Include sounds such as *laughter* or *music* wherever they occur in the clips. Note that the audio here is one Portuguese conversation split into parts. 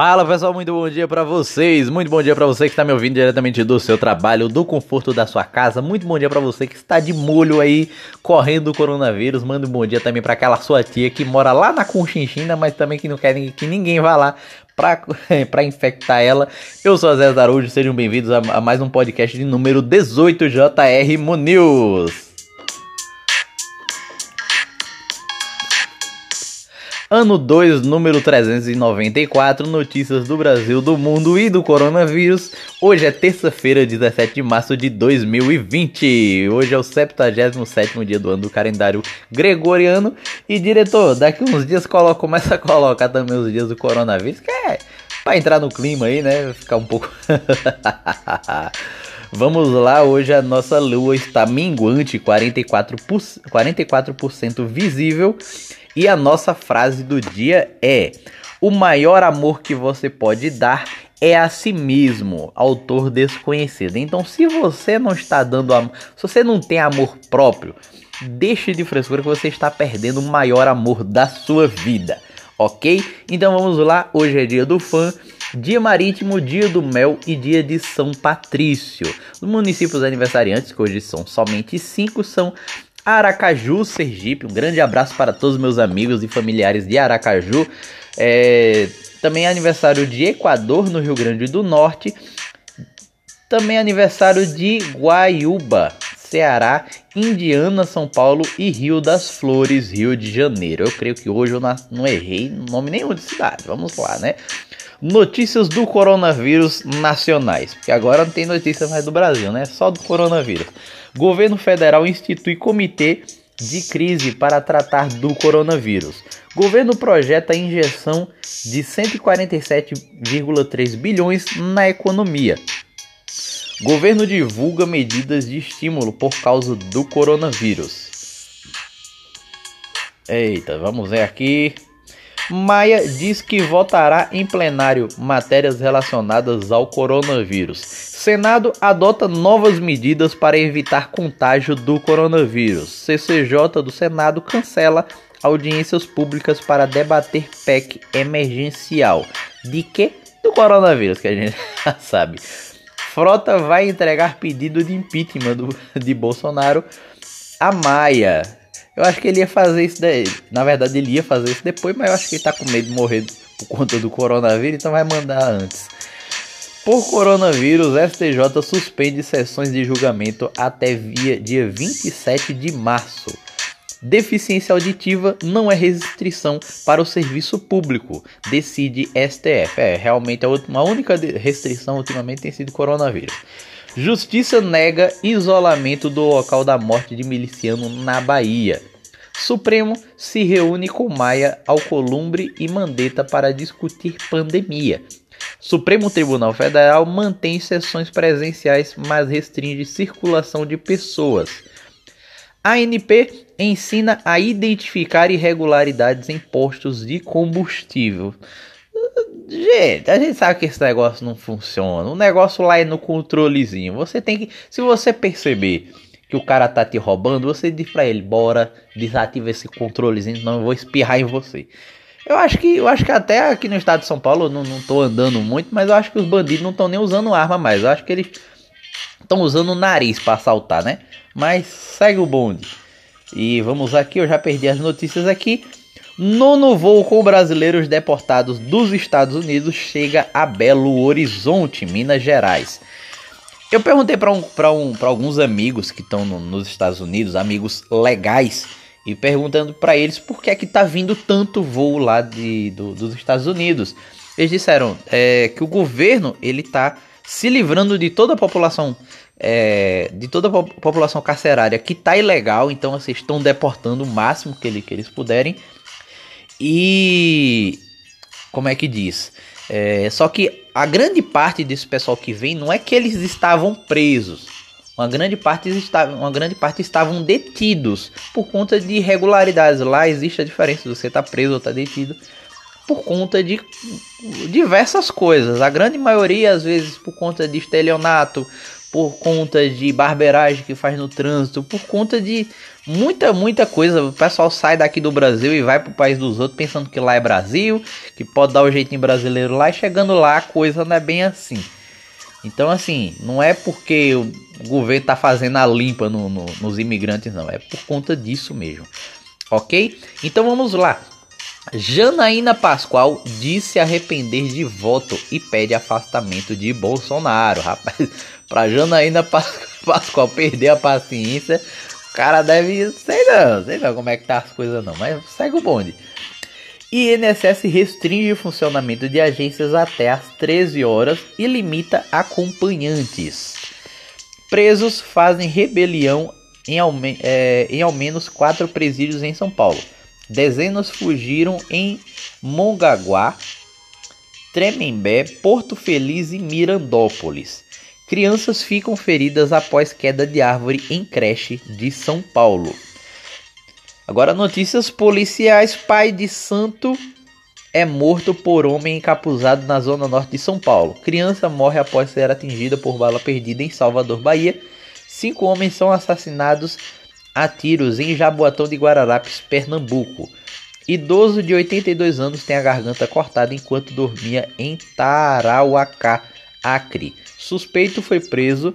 Fala pessoal, muito bom dia para vocês. Muito bom dia para você que está me ouvindo diretamente do seu trabalho, do conforto da sua casa. Muito bom dia para você que está de molho aí correndo o coronavírus. Manda um bom dia também para aquela sua tia que mora lá na Conchinchina, mas também que não quer que ninguém vá lá para *laughs* infectar ela. Eu sou a Zé Zarujo, sejam bem-vindos a, mais um podcast de número 18 JR News. Ano 2, número 394, notícias do Brasil, do mundo e do coronavírus. Hoje é terça-feira, 17 de março de 2020. Hoje é o 77 dia do ano do calendário gregoriano. E diretor, daqui uns dias coloca, começa a colocar também os dias do coronavírus, que é pra entrar no clima aí, né? Ficar um pouco. *laughs* Vamos lá, hoje a nossa lua está minguante, 44%, 44% visível e a nossa frase do dia é: O maior amor que você pode dar é a si mesmo, autor desconhecido. Então, se você não está dando amor, se você não tem amor próprio, deixe de frescura que você está perdendo o maior amor da sua vida, ok? Então vamos lá, hoje é dia do fã. Dia Marítimo, Dia do Mel e Dia de São Patrício. Os municípios aniversariantes, que hoje são somente cinco, são Aracaju, Sergipe. Um grande abraço para todos os meus amigos e familiares de Aracaju. É, também é aniversário de Equador, no Rio Grande do Norte. Também é aniversário de Guaiúba, Ceará, Indiana, São Paulo e Rio das Flores, Rio de Janeiro. Eu creio que hoje eu não errei nome nenhum de cidade. Vamos lá, né? Notícias do coronavírus nacionais. Porque agora não tem notícia mais do Brasil, né? Só do coronavírus. Governo federal institui comitê de crise para tratar do coronavírus. Governo projeta injeção de 147,3 bilhões na economia. Governo divulga medidas de estímulo por causa do coronavírus. Eita, vamos ver aqui. Maia diz que votará em plenário matérias relacionadas ao coronavírus. Senado adota novas medidas para evitar contágio do coronavírus. CCJ do Senado cancela audiências públicas para debater PEC emergencial. De que? Do coronavírus, que a gente *laughs* já sabe. Frota vai entregar pedido de impeachment do, de Bolsonaro a Maia. Eu acho que ele ia fazer isso daí. Na verdade, ele ia fazer isso depois, mas eu acho que ele tá com medo de morrer por conta do coronavírus, então vai mandar antes. Por coronavírus, STJ suspende sessões de julgamento até via dia 27 de março. Deficiência auditiva não é restrição para o serviço público, decide STF. É, realmente a, última, a única restrição ultimamente tem sido coronavírus. Justiça nega isolamento do local da morte de miliciano na Bahia. Supremo se reúne com Maia, Alcolumbre e Mandetta para discutir pandemia. Supremo Tribunal Federal mantém sessões presenciais, mas restringe circulação de pessoas. ANP ensina a identificar irregularidades em postos de combustível. Gente, a gente sabe que esse negócio não funciona. O negócio lá é no controlezinho. Você tem que, se você perceber que o cara tá te roubando, você diz pra ele, bora, desativa esse controlezinho, senão eu vou espirrar em você. Eu acho que eu acho que até aqui no estado de São Paulo eu não, não tô andando muito, mas eu acho que os bandidos não estão nem usando arma mais. Eu acho que eles estão usando o nariz para assaltar, né? Mas segue o bonde. E vamos aqui, eu já perdi as notícias aqui. Nono voo com brasileiros deportados dos Estados Unidos chega a Belo Horizonte, Minas Gerais. Eu perguntei para um, um, alguns amigos que estão no, nos Estados Unidos, amigos legais, e perguntando para eles por que é que tá vindo tanto voo lá de, do, dos Estados Unidos. Eles disseram é, que o governo ele tá se livrando de toda a população é, de toda a população carcerária que tá ilegal, então assim, estão deportando o máximo que, ele, que eles puderem e. Como é que diz? É, só que a grande parte desse pessoal que vem não é que eles estavam presos. Uma grande parte, estavam, uma grande parte estavam detidos por conta de irregularidades. Lá existe a diferença de você estar tá preso ou estar tá detido por conta de diversas coisas. A grande maioria, às vezes, por conta de estelionato, por conta de barbeiragem que faz no trânsito, por conta de muita, muita coisa. O pessoal sai daqui do Brasil e vai pro país dos outros pensando que lá é Brasil, que pode dar o jeitinho brasileiro lá, e chegando lá a coisa não é bem assim. Então, assim, não é porque o governo tá fazendo a limpa no, no, nos imigrantes, não. É por conta disso mesmo. Ok? Então vamos lá. Janaína Pascoal disse arrepender de voto e pede afastamento de Bolsonaro. Rapaz, *laughs* pra Janaína *laughs* Pascoal perder a paciência, o cara deve. Sei não, sei não como é que tá as coisas não, mas segue o bonde. INSS restringe o funcionamento de agências até às 13 horas e limita acompanhantes. Presos fazem rebelião em ao, é, em ao menos quatro presídios em São Paulo. Dezenas fugiram em Mongaguá, Tremembé, Porto Feliz e Mirandópolis. Crianças ficam feridas após queda de árvore em creche de São Paulo. Agora notícias policiais. Pai de santo é morto por homem encapuzado na zona norte de São Paulo. Criança morre após ser atingida por bala perdida em Salvador, Bahia. Cinco homens são assassinados a tiros em Jaboatão de Guararapes, Pernambuco. Idoso de 82 anos tem a garganta cortada enquanto dormia em Tarauacá, Acre. Suspeito foi preso.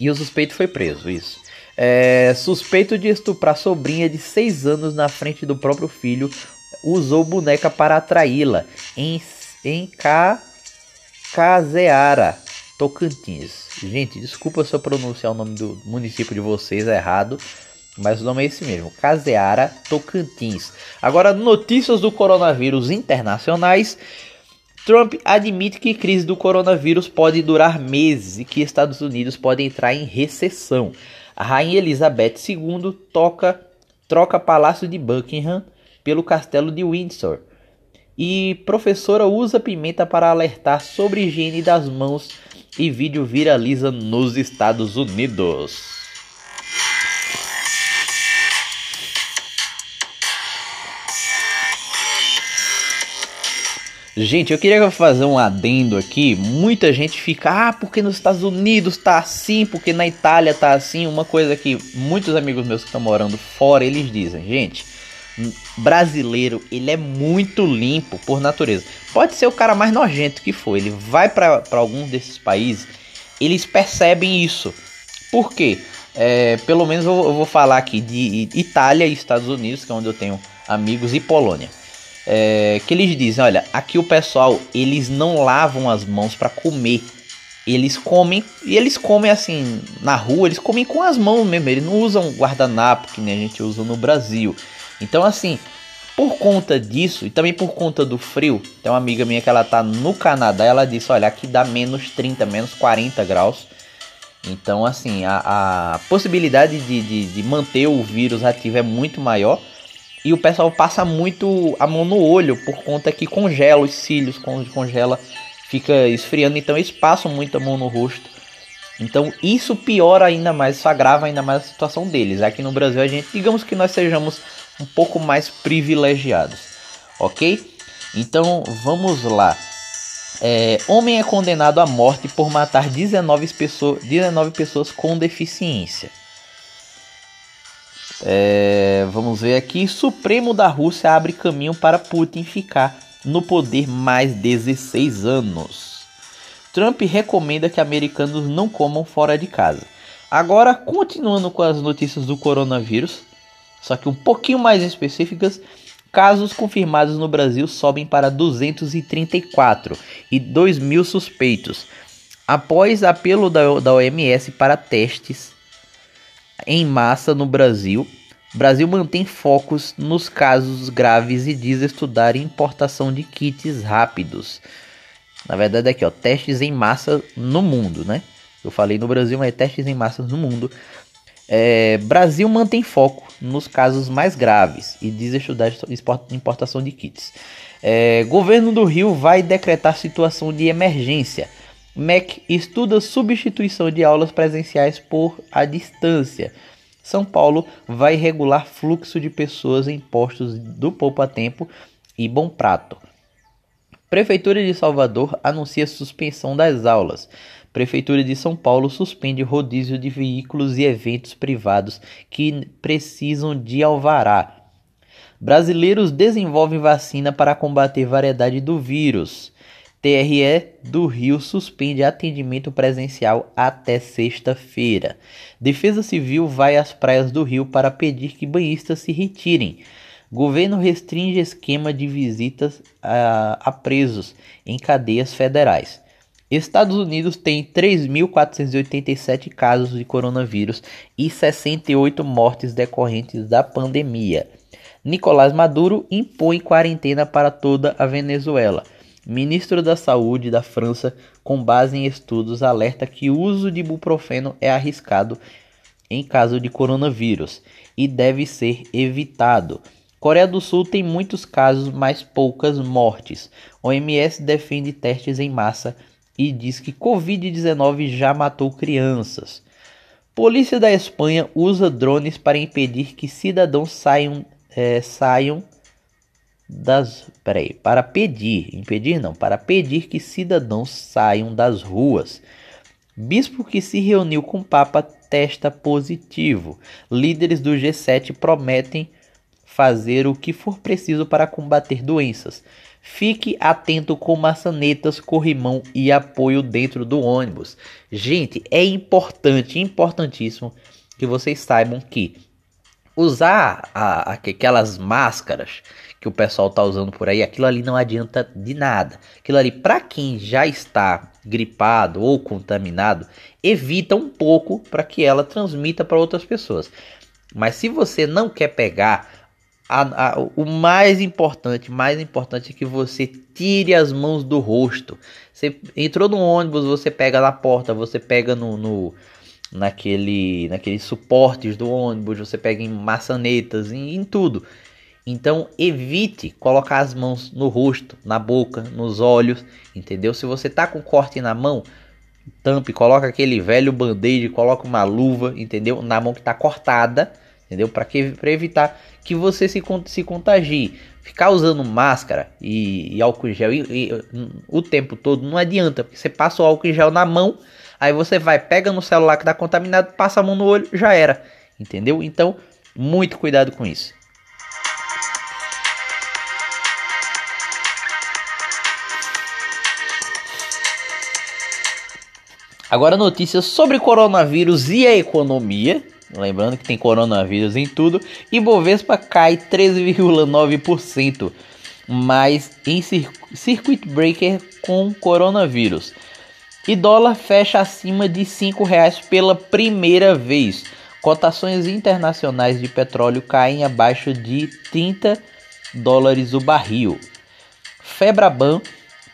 E o suspeito foi preso, isso. É, suspeito de estuprar sobrinha de 6 anos na frente do próprio filho, usou boneca para atraí-la em, em Caseara, Tocantins. Gente, desculpa se eu pronunciar o nome do município de vocês errado, mas o nome é esse mesmo, Caseara, Tocantins. Agora, notícias do coronavírus internacionais. Trump admite que crise do coronavírus pode durar meses e que Estados Unidos pode entrar em recessão. A rainha Elizabeth II toca, troca Palácio de Buckingham pelo Castelo de Windsor. E professora usa pimenta para alertar sobre higiene das mãos e vídeo viraliza nos Estados Unidos. Gente, eu queria fazer um adendo aqui. Muita gente fica, ah, porque nos Estados Unidos tá assim, porque na Itália tá assim. Uma coisa que muitos amigos meus que estão morando fora, eles dizem, gente, brasileiro, ele é muito limpo por natureza. Pode ser o cara mais nojento que for, ele vai para algum desses países, eles percebem isso. Por quê? É, pelo menos eu, eu vou falar aqui de Itália e Estados Unidos, que é onde eu tenho amigos, e Polônia é, que eles dizem, olha, aqui o pessoal eles não lavam as mãos para comer, eles comem e eles comem assim na rua, eles comem com as mãos mesmo, eles não usam guardanapo que nem a gente usa no Brasil. Então assim, por conta disso e também por conta do frio, tem uma amiga minha que ela tá no Canadá, ela disse, olha, aqui dá menos 30, menos 40 graus. Então assim, a, a possibilidade de, de, de manter o vírus ativo é muito maior. E o pessoal passa muito a mão no olho por conta que congela os cílios, congela, fica esfriando, então eles passam muito a mão no rosto. Então isso piora ainda mais, isso agrava ainda mais a situação deles. Aqui no Brasil a gente, digamos que nós sejamos um pouco mais privilegiados, ok? Então vamos lá. É, homem é condenado à morte por matar 19, pessoas, 19 pessoas com deficiência. É, vamos ver aqui. Supremo da Rússia abre caminho para Putin ficar no poder mais 16 anos. Trump recomenda que americanos não comam fora de casa. Agora, continuando com as notícias do coronavírus, só que um pouquinho mais específicas, casos confirmados no Brasil sobem para 234 e 2 mil suspeitos. Após apelo da, da OMS para testes em massa no Brasil. Brasil mantém focos nos casos graves e diz estudar importação de kits rápidos. Na verdade, aqui, ó, testes em massa no mundo, né? Eu falei no Brasil, mas é testes em massa no mundo. É, Brasil mantém foco nos casos mais graves e diz estudar importação de kits. É, governo do Rio vai decretar situação de emergência MEC estuda substituição de aulas presenciais por à distância. São Paulo vai regular fluxo de pessoas em postos do Poupa Tempo e Bom Prato. Prefeitura de Salvador anuncia suspensão das aulas. Prefeitura de São Paulo suspende rodízio de veículos e eventos privados que precisam de alvará. Brasileiros desenvolvem vacina para combater variedade do vírus. TRE do Rio suspende atendimento presencial até sexta-feira. Defesa Civil vai às praias do Rio para pedir que banhistas se retirem. Governo restringe esquema de visitas a, a presos em cadeias federais. Estados Unidos tem 3.487 casos de coronavírus e 68 mortes decorrentes da pandemia. Nicolás Maduro impõe quarentena para toda a Venezuela. Ministro da Saúde da França, com base em estudos, alerta que o uso de ibuprofeno é arriscado em caso de coronavírus e deve ser evitado. Coreia do Sul tem muitos casos, mas poucas mortes. OMS defende testes em massa e diz que Covid-19 já matou crianças. Polícia da Espanha usa drones para impedir que cidadãos saiam, é, saiam das. Peraí, para pedir, impedir não, para pedir que cidadãos saiam das ruas. Bispo que se reuniu com o Papa testa positivo. Líderes do G7 prometem fazer o que for preciso para combater doenças. Fique atento com maçanetas, corrimão e apoio dentro do ônibus. Gente, é importante, importantíssimo que vocês saibam que usar a, aquelas máscaras que o pessoal tá usando por aí, aquilo ali não adianta de nada. Aquilo ali, para quem já está gripado ou contaminado, evita um pouco para que ela transmita para outras pessoas. Mas se você não quer pegar a, a, o mais importante, mais importante é que você tire as mãos do rosto. Você entrou no ônibus, você pega na porta, você pega no, no naquele, naqueles suportes do ônibus, você pega em maçanetas, em, em tudo. Então evite colocar as mãos no rosto, na boca, nos olhos, entendeu? Se você tá com corte na mão, tampe, coloca aquele velho band-aid, coloca uma luva, entendeu? Na mão que tá cortada, entendeu? Para evitar que você se, se contagie. Ficar usando máscara e, e álcool gel e, e, o tempo todo não adianta, porque você passa o álcool gel na mão, aí você vai, pega no celular que tá contaminado, passa a mão no olho, já era, entendeu? Então, muito cuidado com isso. Agora notícias sobre coronavírus e a economia. Lembrando que tem coronavírus em tudo. E Bovespa cai 13,9%. Mas em circuit breaker com coronavírus. E dólar fecha acima de R$ reais pela primeira vez. Cotações internacionais de petróleo caem abaixo de 30 dólares o barril. Febraban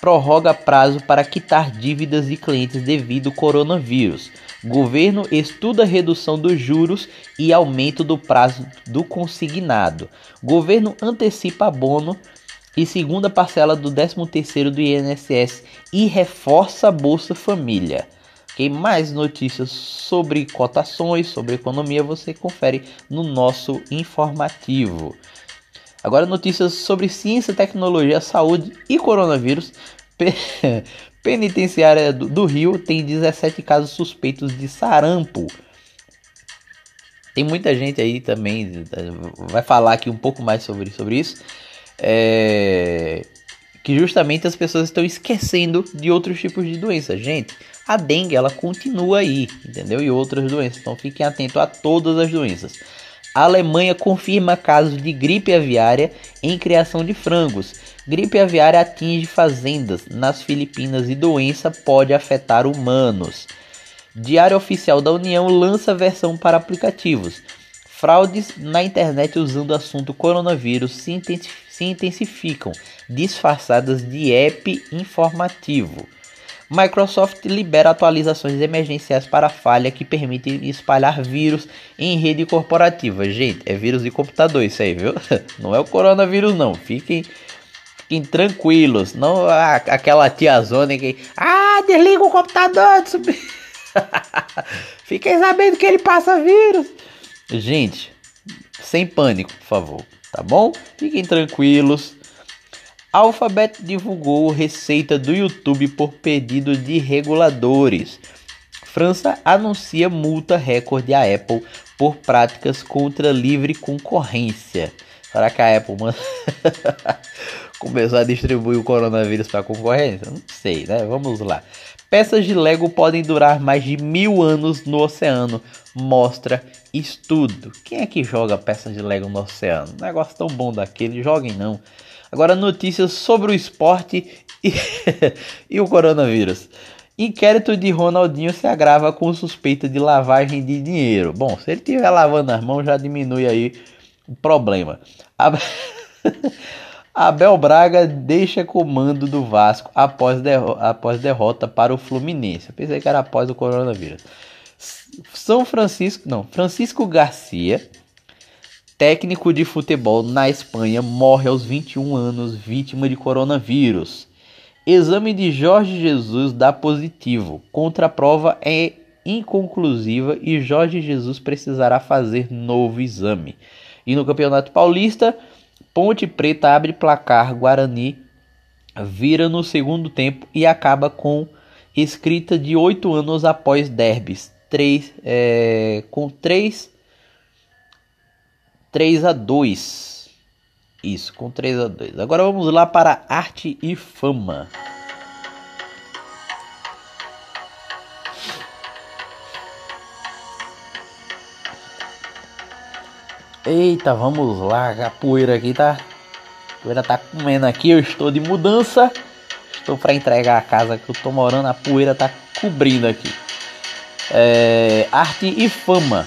prorroga prazo para quitar dívidas de clientes devido ao coronavírus. Governo estuda redução dos juros e aumento do prazo do consignado. Governo antecipa abono e segunda parcela do 13º do INSS e reforça a Bolsa Família. Quem mais notícias sobre cotações, sobre economia, você confere no nosso informativo. Agora notícias sobre ciência, tecnologia, saúde e coronavírus. *laughs* Penitenciária do Rio tem 17 casos suspeitos de sarampo. Tem muita gente aí também, vai falar aqui um pouco mais sobre, sobre isso. É, que justamente as pessoas estão esquecendo de outros tipos de doenças. Gente, a dengue ela continua aí, entendeu? E outras doenças. Então fiquem atentos a todas as doenças. A Alemanha confirma casos de gripe aviária em criação de frangos. Gripe aviária atinge fazendas nas Filipinas e doença pode afetar humanos. Diário Oficial da União lança versão para aplicativos. Fraudes na internet usando o assunto coronavírus se intensificam, disfarçadas de app informativo. Microsoft libera atualizações emergenciais para falha que permitem espalhar vírus em rede corporativa. Gente, é vírus de computador isso aí, viu? *laughs* Não é o coronavírus não. Fiquem, fiquem tranquilos. Não aquela tiazona que, ah, desliga o computador. *laughs* Fiquem sabendo que ele passa vírus. Gente, sem pânico, por favor, tá bom? Fiquem tranquilos. Alphabet divulgou receita do YouTube por pedido de reguladores. França anuncia multa recorde à Apple por práticas contra livre concorrência. Será que a Apple manda *laughs* começar a distribuir o coronavírus para concorrência? Não sei, né? Vamos lá. Peças de Lego podem durar mais de mil anos no oceano, mostra estudo. Quem é que joga peças de Lego no oceano? Negócio tão bom daquele, joguem não. Agora notícias sobre o esporte e, *laughs* e o coronavírus. Inquérito de Ronaldinho se agrava com suspeita de lavagem de dinheiro. Bom, se ele estiver lavando as mãos, já diminui aí o problema. *laughs* Abel Braga deixa comando do Vasco após, derro após derrota para o Fluminense. Eu pensei que era após o coronavírus. São Francisco, não, Francisco Garcia, técnico de futebol na Espanha, morre aos 21 anos vítima de coronavírus. Exame de Jorge Jesus dá positivo. Contraprova é inconclusiva e Jorge Jesus precisará fazer novo exame. E no Campeonato Paulista, Ponte Preta abre placar, Guarani vira no segundo tempo e acaba com escrita de oito anos após derbys. É, com 3 3 a 2. Isso, com 3 a 2. Agora vamos lá para arte e fama. Eita, vamos lá, a poeira aqui tá. A poeira tá comendo aqui, eu estou de mudança. Estou para entregar a casa que eu tô morando, a poeira tá cobrindo aqui. É, arte e fama.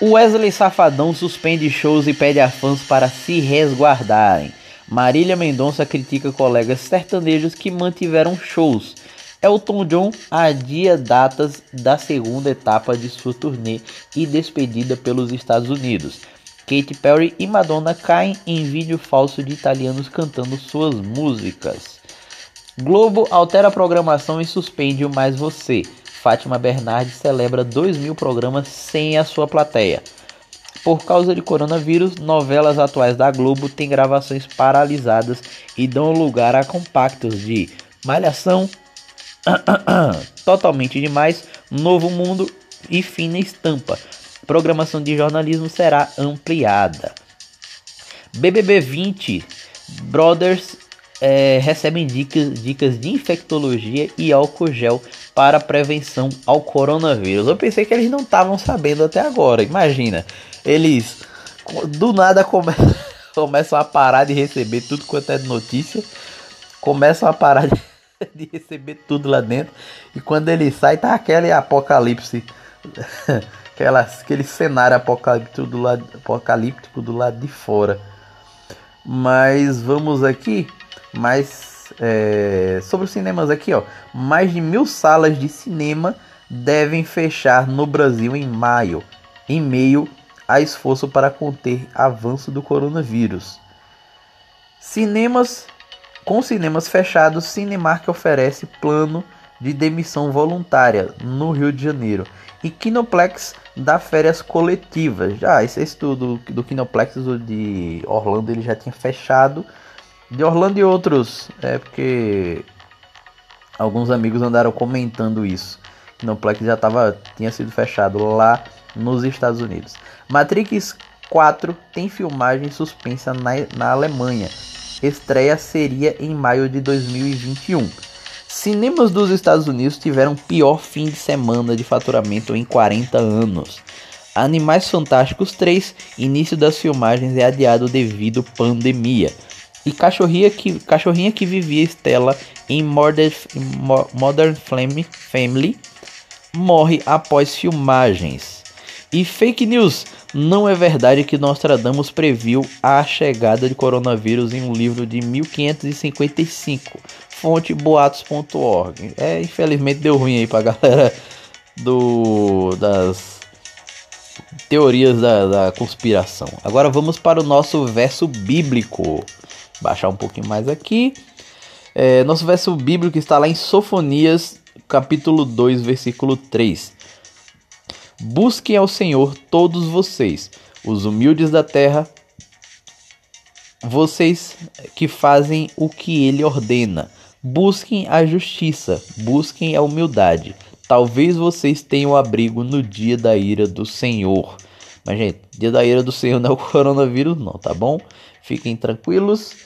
Wesley Safadão suspende shows e pede a fãs para se resguardarem. Marília Mendonça critica colegas sertanejos que mantiveram shows Elton John adia datas da segunda etapa de sua turnê e despedida pelos Estados Unidos. Katy Perry e Madonna caem em vídeo falso de italianos cantando suas músicas. Globo altera a programação e suspende o Mais Você. Fátima Bernardes celebra 2 mil programas sem a sua plateia. Por causa de coronavírus, novelas atuais da Globo têm gravações paralisadas e dão lugar a compactos de Malhação, *coughs* Totalmente demais, Novo Mundo e Fina Estampa. Programação de jornalismo será ampliada. BBB 20 Brothers é, recebem dicas, dicas de infectologia e álcool gel para prevenção ao coronavírus. Eu pensei que eles não estavam sabendo até agora. Imagina, eles do nada come *laughs* começam a parar de receber tudo quanto é notícia, começam a parar de *laughs* de receber tudo lá dentro. E quando ele sai, tá aquele apocalipse. *laughs* Aquela, aquele cenário apocalíptico do, lado, apocalíptico do lado de fora. Mas vamos aqui. Mais é, sobre os cinemas aqui, ó. Mais de mil salas de cinema devem fechar no Brasil em maio, em meio a esforço para conter avanço do coronavírus. Cinemas com cinemas fechados, Cinemark oferece plano de demissão voluntária no Rio de Janeiro. E Kinoplex dá férias coletivas. Já esse estudo do Kinoplex de Orlando ele já tinha fechado. De Orlando e outros, é porque alguns amigos andaram comentando isso. Kinoplex já tava, tinha sido fechado lá nos Estados Unidos. Matrix 4 tem filmagem suspensa na, na Alemanha estreia seria em maio de 2021. Cinemas dos Estados Unidos tiveram pior fim de semana de faturamento em 40 anos. Animais Fantásticos 3, início das filmagens é adiado devido pandemia. E Cachorrinha que, Cachorrinha que vivia Estela em Modern, Modern Family morre após filmagens. E fake news, não é verdade que Nostradamus previu a chegada de coronavírus em um livro de 1555, fonte boatos.org. É, infelizmente deu ruim aí pra galera do das teorias da, da conspiração. Agora vamos para o nosso verso bíblico. Baixar um pouquinho mais aqui. É, nosso verso bíblico está lá em Sofonias, capítulo 2, versículo 3. Busquem ao Senhor todos vocês, os humildes da terra, vocês que fazem o que ele ordena. Busquem a justiça, busquem a humildade. Talvez vocês tenham abrigo no dia da ira do Senhor. Mas, gente, dia da ira do Senhor não é o *laughs* coronavírus, não, tá bom? Fiquem tranquilos,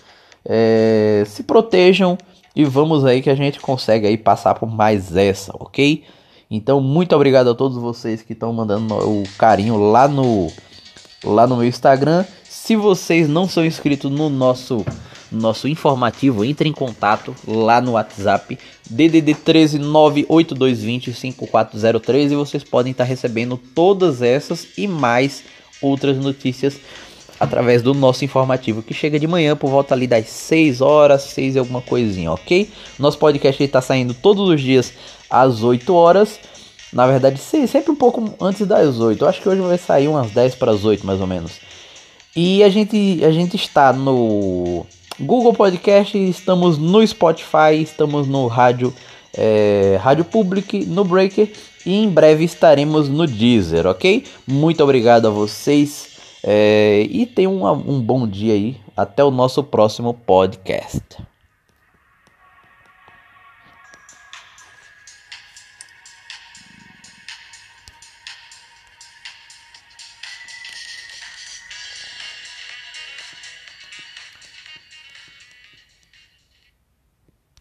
é, se protejam e vamos aí que a gente consegue aí passar por mais essa, ok? Então, muito obrigado a todos vocês que estão mandando o carinho lá no, lá no meu Instagram. Se vocês não são inscritos no nosso nosso informativo, entre em contato lá no WhatsApp DDD 13 98220 5403 e vocês podem estar recebendo todas essas e mais outras notícias através do nosso informativo que chega de manhã por volta ali das 6 horas, 6 e alguma coisinha, ok? Nosso podcast está saindo todos os dias às 8 horas. Na verdade, sempre um pouco antes das 8. Eu acho que hoje vai sair umas 10 para as 8 mais ou menos. E a gente, a gente está no Google Podcast, estamos no Spotify, estamos no Rádio, é, Rádio Public, no Breaker e em breve estaremos no Deezer, ok? Muito obrigado a vocês é, e tenham um, um bom dia aí. Até o nosso próximo podcast.